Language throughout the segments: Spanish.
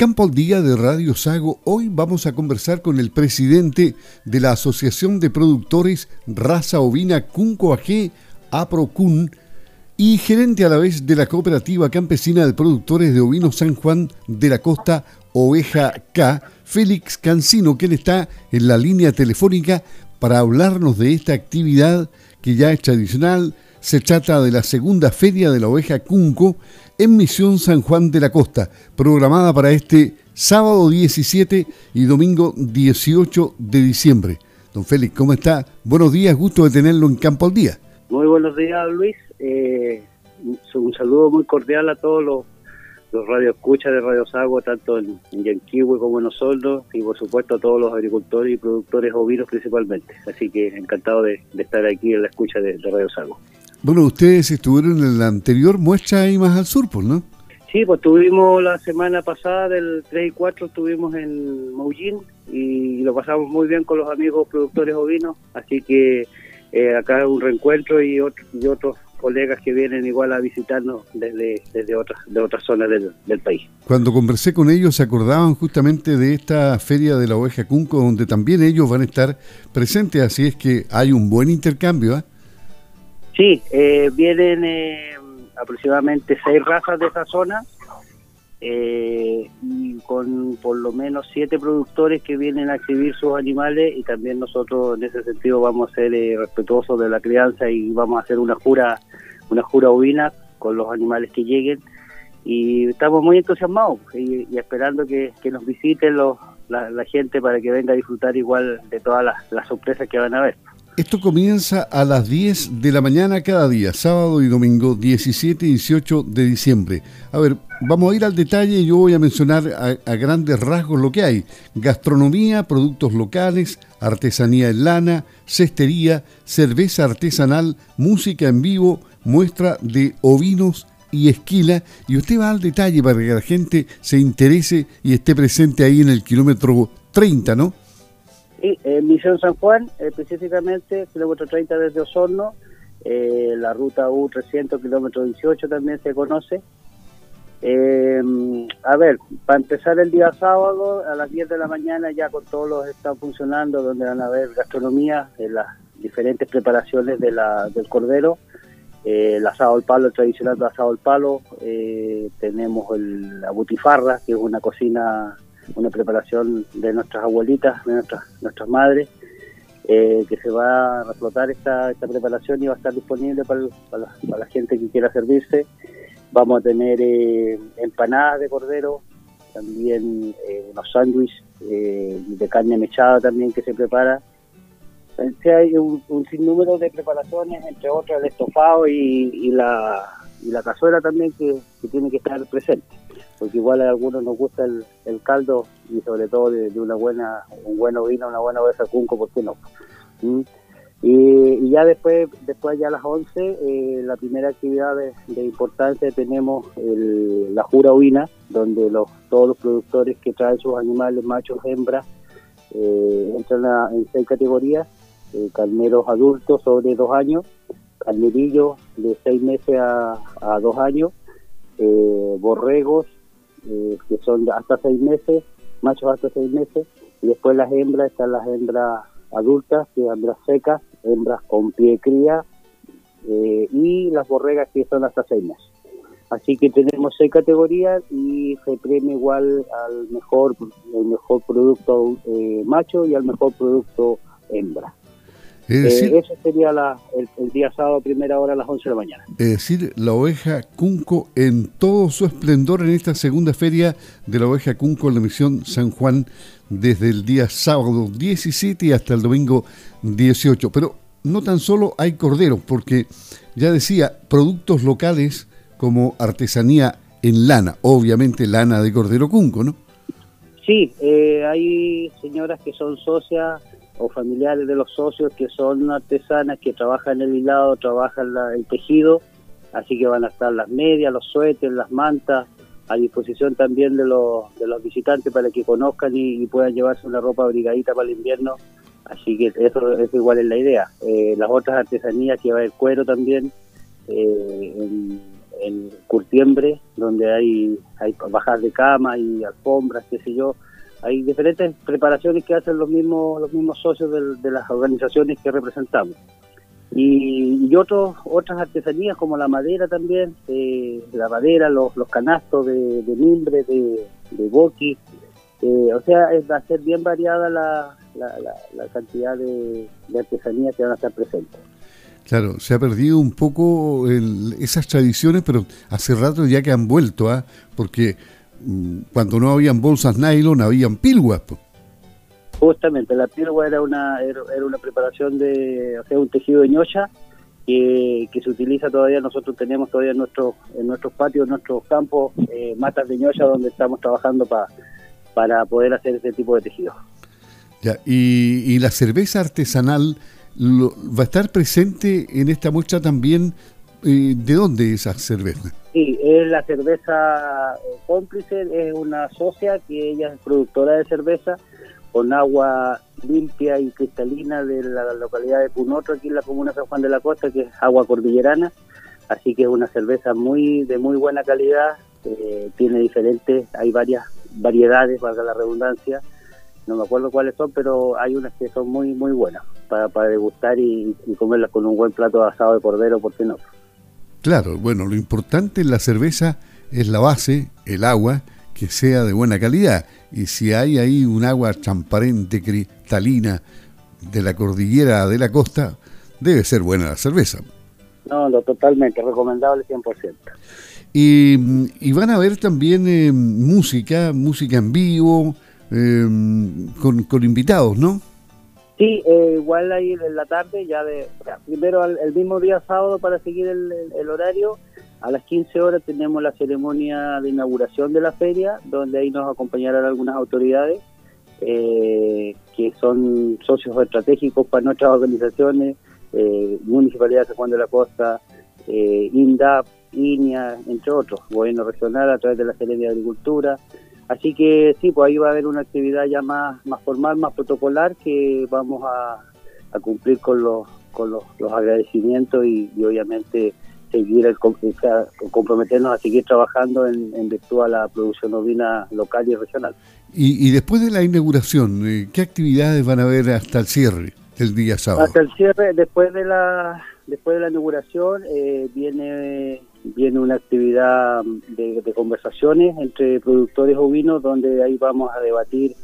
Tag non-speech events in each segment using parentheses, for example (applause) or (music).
Campo al Día de Radio Sago, hoy vamos a conversar con el presidente de la Asociación de Productores Raza Ovina Cunco AG, APROCUN, y gerente a la vez de la Cooperativa Campesina de Productores de Ovinos San Juan de la Costa Oveja K, Félix Cancino, quien está en la línea telefónica para hablarnos de esta actividad que ya es tradicional. Se trata de la segunda feria de la oveja Cunco en Misión San Juan de la Costa, programada para este sábado 17 y domingo 18 de diciembre. Don Félix, ¿cómo está? Buenos días, gusto de tenerlo en Campo al Día. Muy buenos días, Luis. Eh, un saludo muy cordial a todos los, los radioescuchas de Radio Sago, tanto en, en como en Osorno, y por supuesto a todos los agricultores y productores ovinos principalmente. Así que encantado de, estar aquí en la escucha de Radio Sago. Bueno, ustedes estuvieron en la anterior muestra ahí más al sur, pues, ¿no? Sí, pues estuvimos la semana pasada, del 3 y 4, estuvimos en Maullín y lo pasamos muy bien con los amigos productores ovinos, así que eh, acá un reencuentro y, y otros colegas que vienen igual a visitarnos desde, desde otras, de otras zonas del, del, país. Cuando conversé con ellos se acordaban justamente de esta feria de la oveja Cunco, donde también ellos van a estar presentes, así es que hay un buen intercambio. ¿eh? Sí, eh, vienen eh, aproximadamente seis razas de esa zona eh, y con por lo menos siete productores que vienen a exhibir sus animales y también nosotros en ese sentido vamos a ser respetuosos de la crianza y vamos a hacer una jura una jura ovina con los animales que lleguen y estamos muy entusiasmados y, esperando que, nos visiten los, la, gente para que venga a disfrutar igual de todas las sorpresas que van a ver. Esto comienza a las 10 de la mañana cada día, sábado y domingo, 17 y 18 de diciembre. A ver, vamos a ir al detalle y yo voy a mencionar a, grandes rasgos lo que hay. Gastronomía, productos locales, artesanía en lana, cestería, cerveza artesanal, música en vivo, muestra de ovinos y esquila. Y usted va al detalle para que la gente se interese y esté presente ahí en el kilómetro 30, ¿no? Sí, en Misión San Juan, específicamente, kilómetro 30 desde Osorno, eh, la ruta U300, kilómetro 18 también se conoce. Eh, a ver, para empezar el día sábado, a las 10 de la mañana ya con todos los están funcionando, donde van a ver gastronomía, las diferentes preparaciones de del cordero, eh, el asado al palo, el tradicional asado al palo, tenemos el, la butifarra, que es una cocina una preparación de nuestras abuelitas, de nuestras, nuestras madres, eh, que se va a reflotar esta, esta preparación y va a estar disponible para, para, la, gente que quiera servirse. Vamos a tener eh, empanadas de cordero, también eh, unos sándwiches de carne mechada también que se prepara. hay un, sinnúmero de preparaciones, entre otras el estofado y, la, y la cazuela también que tiene que estar presente porque igual a algunos nos gusta el, caldo y sobre todo de, una buena un buen vino, una buena oveja cunco, ¿por qué no? ¿Mm? Y, ya después, después ya a las 11, eh, la primera actividad de, importancia tenemos la jura ovina, donde los, todos los productores que traen sus animales, machos, hembras, eh, entran en seis categorías, eh, carneros adultos sobre dos años, carnerillos de seis meses a, a dos años, borregos eh, que son hasta seis meses, machos hasta seis meses, y después las hembras, están las hembras adultas, que hembras secas, hembras con pie cría, eh, y las borregas que son hasta seis meses. Así que tenemos seis categorías y se premia igual al mejor, el mejor producto eh, macho y al mejor producto hembra. Es decir, eso sería el, día sábado, primera hora a las 11 de la mañana. Es decir, la oveja Cunco en todo su esplendor en esta segunda feria de la oveja Cunco en la misión San Juan desde el día sábado 17 hasta el domingo 18. Pero no tan solo hay corderos, porque ya decía, productos locales como artesanía en lana, obviamente lana de cordero Cunco, ¿no? Sí, eh, hay señoras que son socias o familiares de los socios que son artesanas, que trabajan el hilado, trabajan el tejido, así que van a estar las medias, los suéteres, las mantas, a disposición también de los, de los visitantes para que conozcan y, puedan llevarse una ropa abrigadita para el invierno, así que eso, eso igual es la idea. Eh, las otras artesanías que va el cuero también, eh, en curtiembre, donde hay, hay bajas de cama y alfombras, qué sé yo. Hay diferentes preparaciones que hacen los mismos, los mismos socios de, las organizaciones que representamos. Y, otros, otras artesanías como la madera también, eh, la madera, los, los canastos de, de mimbre, de, de boqui. Eh, o sea, va a ser bien variada la, la, cantidad de, de artesanías que van a estar presentes. Claro, se ha perdido un poco esas tradiciones, pero hace rato ya que han vuelto, ¿ah? porque cuando no habían bolsas nylon, habían pilguas. Justamente, la pilgua era una, era, una preparación de, o sea, un tejido de ñocha que, se utiliza todavía, nosotros tenemos todavía en, nuestro, en nuestros patios, en nuestros campos, eh, matas de ñocha donde estamos trabajando para para poder hacer ese tipo de tejido. Ya, y, y la cerveza artesanal va a estar presente en esta muestra también. Eh, ¿De dónde es esa cerveza? Sí, es la cerveza eh, cómplice, es una socia que ella es productora de cerveza con agua limpia y cristalina de la localidad de Punoto, aquí en la comuna San Juan de la Costa, que es agua cordillerana. Así que es una cerveza muy de muy buena calidad, eh, tiene diferentes, hay varias variedades, valga la redundancia, no me acuerdo cuáles son, pero hay unas que son muy muy buenas para, para degustar y, comerlas con un buen plato de asado de cordero, ¿por qué no? Claro, bueno, lo importante en la cerveza es la base, el agua, que sea de buena calidad. Y si hay ahí un agua transparente, cristalina, de la cordillera de la costa, debe ser buena la cerveza. No, lo totalmente, recomendable 100%. Y, y van a ver también eh, música, música en vivo, Em, con, con, invitados, ¿no? Sí, eh, igual ahí en la tarde, ya de primero el mismo día sábado para seguir el, horario, a las 15 horas tenemos la ceremonia de inauguración de la feria, donde ahí nos acompañarán algunas autoridades eh, que son socios estratégicos para nuestras organizaciones, eh, Municipalidad de San Juan de la Costa, eh, INDAP, INIA, entre otros, gobierno regional a través de la Secretaría de Agricultura, Así que sí, pues ahí va a haber una actividad ya más, más formal, más protocolar, que vamos a, cumplir con los, con los, agradecimientos y, obviamente seguir el, comprometernos a seguir trabajando en, en virtud a la producción ovina local y regional. Y, y, después de la inauguración, eh, ¿qué actividades van a haber hasta el cierre del día sábado? Hasta el cierre, después de la después de la inauguración eh, viene viene una actividad de, conversaciones entre productores ovinos donde ahí vamos a debatir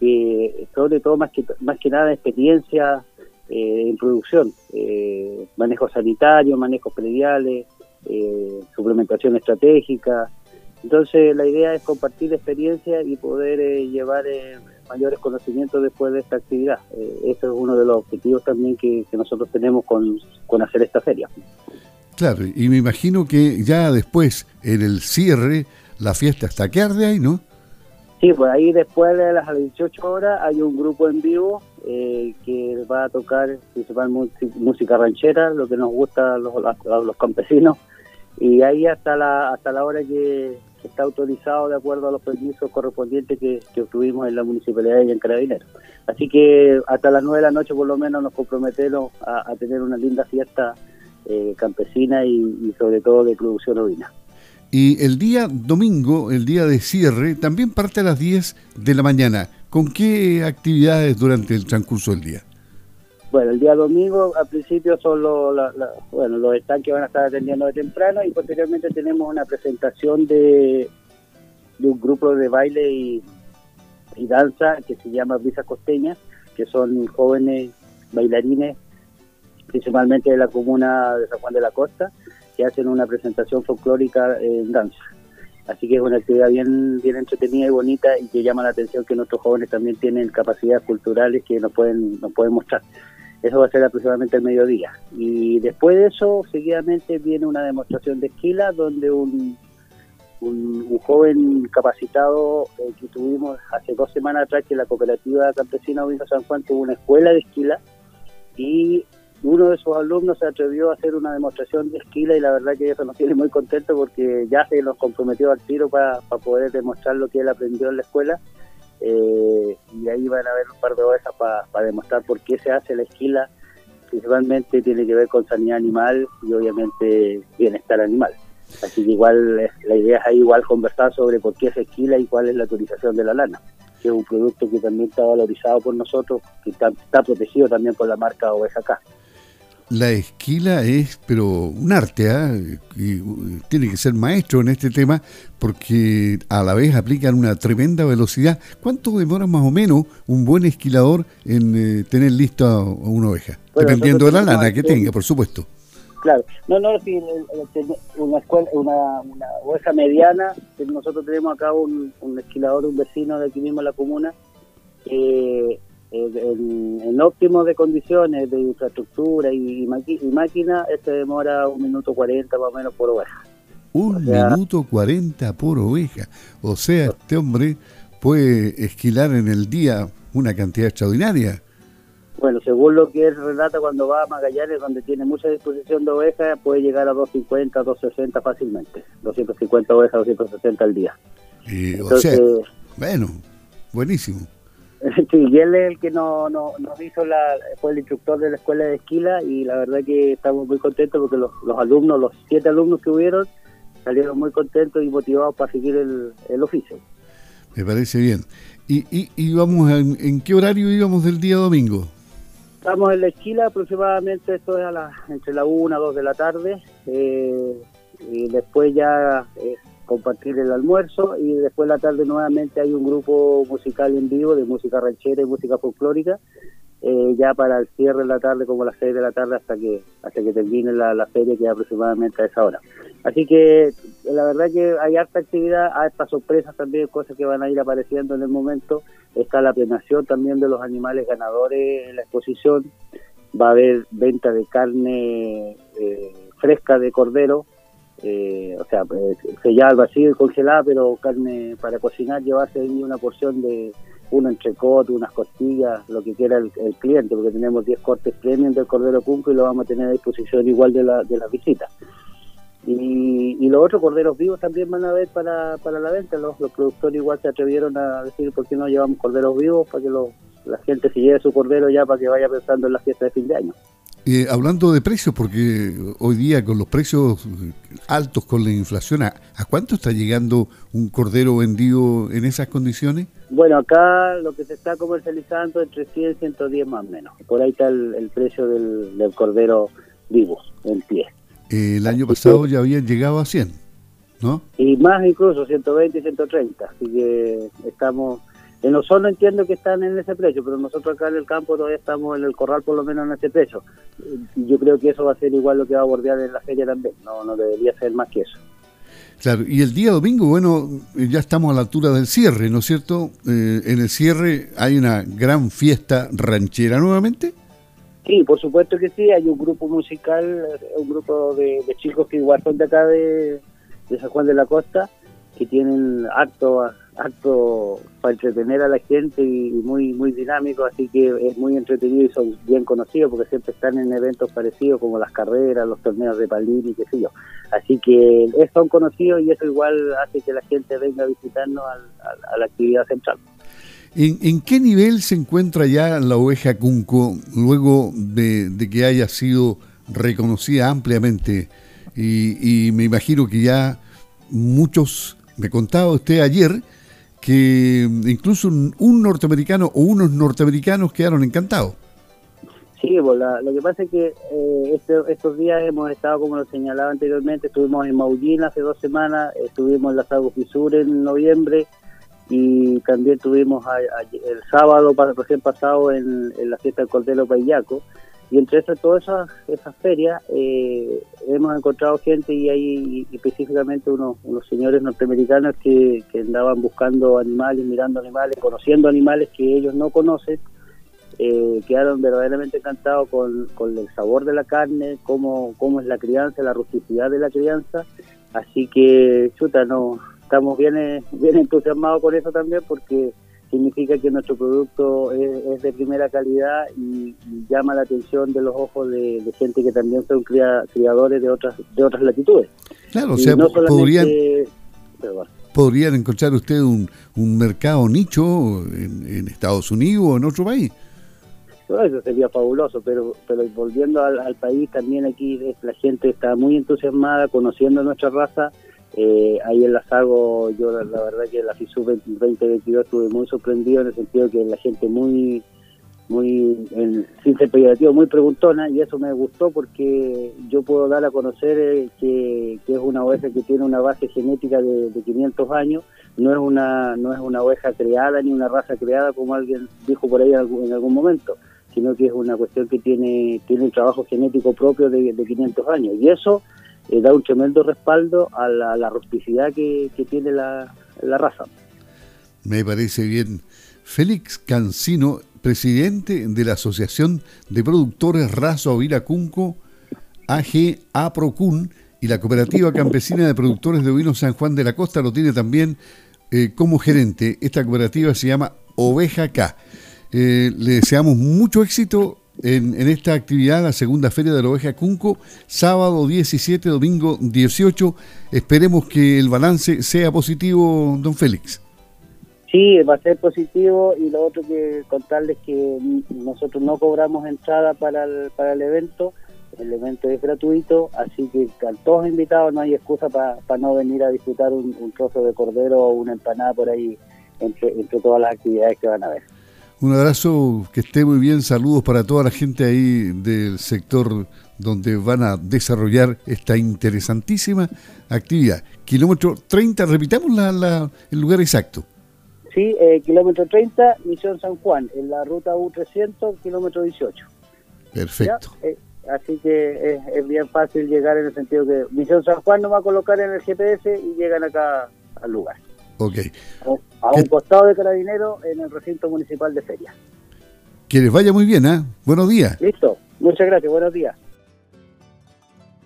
eh, sobre todo más que más que nada experiencia eh, en producción, eh, manejo sanitario, manejos prediales, eh, suplementación estratégica. Entonces la idea es compartir experiencia y poder llevar mayores conocimientos después de esta actividad. ese es uno de los objetivos también que, que nosotros tenemos con, con hacer esta feria. Claro, y me imagino que ya después, en el cierre, la fiesta está que arde ahí, ¿no? Sí, pues ahí después de las 18 horas hay un grupo en vivo eh, que va a tocar principalmente música ranchera, lo que nos gusta a los, los campesinos, y ahí hasta la hasta la hora que está autorizado de acuerdo a los permisos correspondientes que, obtuvimos en la municipalidad y en Carabineros. Así que hasta las 9 de la noche por lo menos nos comprometemos a tener una linda fiesta eh, campesina y, sobre todo de producción ovina. Y el día domingo, el día de cierre, también parte a las 10 de la mañana. ¿Con qué actividades durante el transcurso del día? Bueno, el día domingo al principio son los, bueno, los estanques van a estar atendiendo de temprano y posteriormente tenemos una presentación de, de un grupo de baile y, y danza que se llama Brisa Costeña, que son jóvenes bailarines principalmente de la comuna de San Juan de la Costa, que hacen una presentación folclórica en danza. Así que es una actividad bien, bien entretenida y bonita y que llama la atención que nuestros jóvenes también tienen capacidades culturales que nos pueden, nos pueden mostrar. Eso va a ser aproximadamente el mediodía. Y después de eso, seguidamente viene una demostración de esquila donde un, un, joven capacitado eh, que tuvimos hace dos semanas atrás, que la cooperativa campesina Ovino San Juan tuvo una escuela de esquila y uno de sus alumnos se atrevió a hacer una demostración de esquila y la verdad que eso nos tiene muy contento porque ya se nos comprometió al tiro para, poder demostrar lo que él aprendió en la escuela eh, y ahí van a haber un par de horas para demostrar por qué se hace la esquila principalmente tiene que ver con sanidad animal y obviamente bienestar animal Así que igual la idea es igual conversar sobre por qué se esquila y cuál es la autorización de la lana, que es un producto que también está valorizado por nosotros, que está, protegido también por la marca Oveja acá. La esquila es, pero un arte, ¿eh? y tiene que ser maestro en este tema porque a la vez aplican una tremenda velocidad. ¿Cuánto demora más o menos un buen esquilador en eh, tener listo a una oveja? Dependiendo de la lana que tenga, por supuesto. Claro, no, no, si una escuela, una, una oveja mediana, nosotros tenemos acá un, esquilador, un vecino de aquí mismo en la comuna, eh, en, óptimo de condiciones de infraestructura y, máquina, este demora un minuto cuarenta más o menos por oveja. Un minuto cuarenta por oveja. O sea, este hombre puede esquilar en el día una cantidad extraordinaria. Bueno, según lo que él relata cuando va a Magallanes, donde tiene mucha disposición de ovejas, puede llegar a 250, 260 fácilmente. 250 ovejas, 260 al día. o sea, bueno, buenísimo. (laughs) Sí, y él es el que no, no, nos hizo la, fue el instructor de la escuela de esquila y la verdad que estamos muy contentos porque los, los alumnos, los siete alumnos que hubieron, salieron muy contentos y motivados para seguir el, el oficio. Me parece bien. ¿Y, y, y vamos en qué horario íbamos del día domingo? Estamos en la esquila aproximadamente, esto es a la, entre la 1 y 2 de la tarde, eh, y después ya es compartir el almuerzo, y después de la tarde nuevamente hay un grupo musical en vivo de música ranchera y música folclórica, eh, ya para el cierre de la tarde, como las 6 de la tarde, hasta que hasta que termine la, la feria, que es aproximadamente a esa hora. Así que la verdad que hay harta actividad, hay estas sorpresas también, cosas que van a ir apareciendo en el momento. Está la plenación también de los animales ganadores en la exposición. Va a haber venta de carne eh, fresca de cordero, eh, o sea, eh, sellada al vacío y congelada, pero carne para cocinar, llevarse ahí una porción de un entrecot, unas costillas, lo que quiera el, cliente, porque tenemos 10 cortes premium del cordero punco y lo vamos a tener a disposición igual de la, de la visita. Y, los otros corderos vivos también van a ver para, para la venta. Los, productores igual se atrevieron a decir por qué no llevamos corderos vivos para que la gente se lleve su cordero ya para que vaya pensando en la fiesta de fin de año. Eh, hablando de precios, porque hoy día con los precios altos con la inflación, ¿a, cuánto está llegando un cordero vendido en esas condiciones? Bueno, acá lo que se está comercializando entre 100 y 110 más o menos. Por ahí está el, precio del, del, cordero vivo, en pie el año pasado ya habían llegado a 100, ¿no? Y más incluso, 120 y 130. Así que estamos. En Osorno entiendo que están en ese precio, pero nosotros acá en el campo todavía estamos en el corral por lo menos en ese precio. Y yo creo que eso va a ser igual lo que va a bordear en la feria también. No, no debería ser más que eso. Claro, y el día domingo, bueno, ya estamos a la altura del cierre, ¿no es cierto? Eh, en el cierre hay una gran fiesta ranchera nuevamente. Sí, por supuesto que sí, hay un grupo musical, un grupo de, chicos que igual son de acá de, San Juan de la Costa, que tienen acto, acto para entretener a la gente y, muy muy dinámico, así que es muy entretenido y son bien conocidos porque siempre están en eventos parecidos como las carreras, los torneos de palín y qué sé yo. Así que son conocidos y eso igual hace que la gente venga a visitarnos a la actividad central. ¿En, qué nivel se encuentra ya la oveja Cunco luego de, que haya sido reconocida ampliamente? Y, me imagino que ya muchos, me contaba usted ayer, que incluso un, norteamericano o unos norteamericanos quedaron encantados. Sí, pues lo que pasa es que eh, este, estos días hemos estado, como lo señalaba anteriormente, estuvimos en Maullín hace dos semanas, estuvimos en la Sago Fisur en noviembre, y también tuvimos el sábado recién pasado en, la fiesta del Cordero Payaco y entre esas, todas esas, esas ferias eh, hemos encontrado gente y hay específicamente unos, señores norteamericanos que, andaban buscando animales, mirando animales, conociendo animales que ellos no conocen, eh, quedaron verdaderamente encantados con, el sabor de la carne, cómo, cómo es la crianza, la rusticidad de la crianza, así que chuta, no, estamos bien, eh, bien entusiasmados con eso también porque significa que nuestro producto es, de primera calidad y, llama la atención de los ojos de, gente que también son criadores de otras de otras latitudes. Claro, o sea, podrían, podrían encontrar usted un, un mercado nicho en, Estados Unidos o en otro país. eso sería fabuloso, pero pero volviendo al, país, también aquí la gente está muy entusiasmada, conociendo nuestra raza. Eh, ahí en la Sago, yo la, verdad que la FISU 2022 estuve muy sorprendido en el sentido que la gente muy muy en, sin ser muy preguntona y eso me gustó porque yo puedo dar a conocer eh, que, es una oveja que tiene una base genética de, de, 500 años, no es una no es una oveja creada ni una raza creada como alguien dijo por ahí en algún, momento, sino que es una cuestión que tiene tiene un trabajo genético propio de, 500 años. Y eso eh, da un tremendo respaldo a la, rusticidad que, tiene la, raza. Me parece bien. Félix Cancino presidente de la Asociación de Productores Raza Ovina Cunco, AG APROCUN, y la Cooperativa Campesina de Productores de Ovinos San Juan de la Costa lo tiene también eh, como gerente. Esta cooperativa se llama Oveja K. Eh, le deseamos mucho éxito en, en, esta actividad, la segunda feria de la oveja Cunco, sábado 17, domingo 18. Esperemos que el balance sea positivo, don Félix. Sí, va a ser positivo y lo otro que contarles que nosotros no cobramos entrada para el, para el evento, el evento es gratuito, así que a todos invitados no hay excusa para no venir a disfrutar un, trozo de cordero o una empanada por ahí entre, todas las actividades que van a ver. Un abrazo, que esté muy bien, saludos para toda la gente ahí del sector donde van a desarrollar esta interesantísima actividad. Kilómetro 30, repitamos la, el lugar exacto. Sí, eh, kilómetro 30, Misión San Juan, en la ruta U300, kilómetro 18. Perfecto. Eh, así que es, bien fácil llegar en el sentido que Misión San Juan no va a colocar en el GPS y llegan acá al lugar. Ok. A, un costado de Carabinero en el recinto municipal de Feria. Que les vaya muy bien, ¿eh? Buenos días. Listo. Muchas gracias. Buenos días.